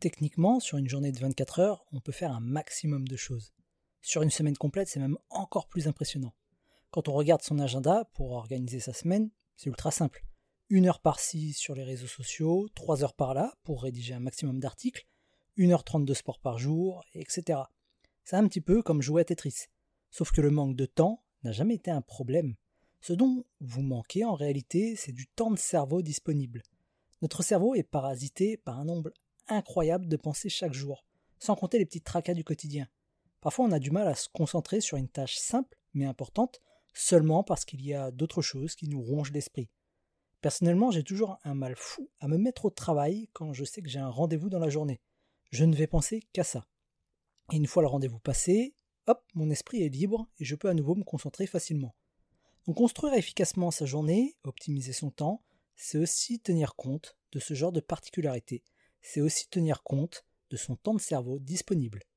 Techniquement, sur une journée de 24 heures, on peut faire un maximum de choses. Sur une semaine complète, c'est même encore plus impressionnant. Quand on regarde son agenda pour organiser sa semaine, c'est ultra simple. Une heure par-ci sur les réseaux sociaux, trois heures par-là pour rédiger un maximum d'articles, 1h30 de sport par jour, etc. C'est un petit peu comme jouer à Tetris. Sauf que le manque de temps n'a jamais été un problème. Ce dont vous manquez en réalité, c'est du temps de cerveau disponible. Notre cerveau est parasité par un nombre incroyable de pensées chaque jour, sans compter les petits tracas du quotidien. Parfois on a du mal à se concentrer sur une tâche simple mais importante seulement parce qu'il y a d'autres choses qui nous rongent l'esprit. Personnellement, j'ai toujours un mal fou à me mettre au travail quand je sais que j'ai un rendez-vous dans la journée. Je ne vais penser qu'à ça. Et une fois le rendez-vous passé, hop, mon esprit est libre et je peux à nouveau me concentrer facilement. Donc construire efficacement sa journée, optimiser son temps, c'est aussi tenir compte de ce genre de particularité. C'est aussi tenir compte de son temps de cerveau disponible.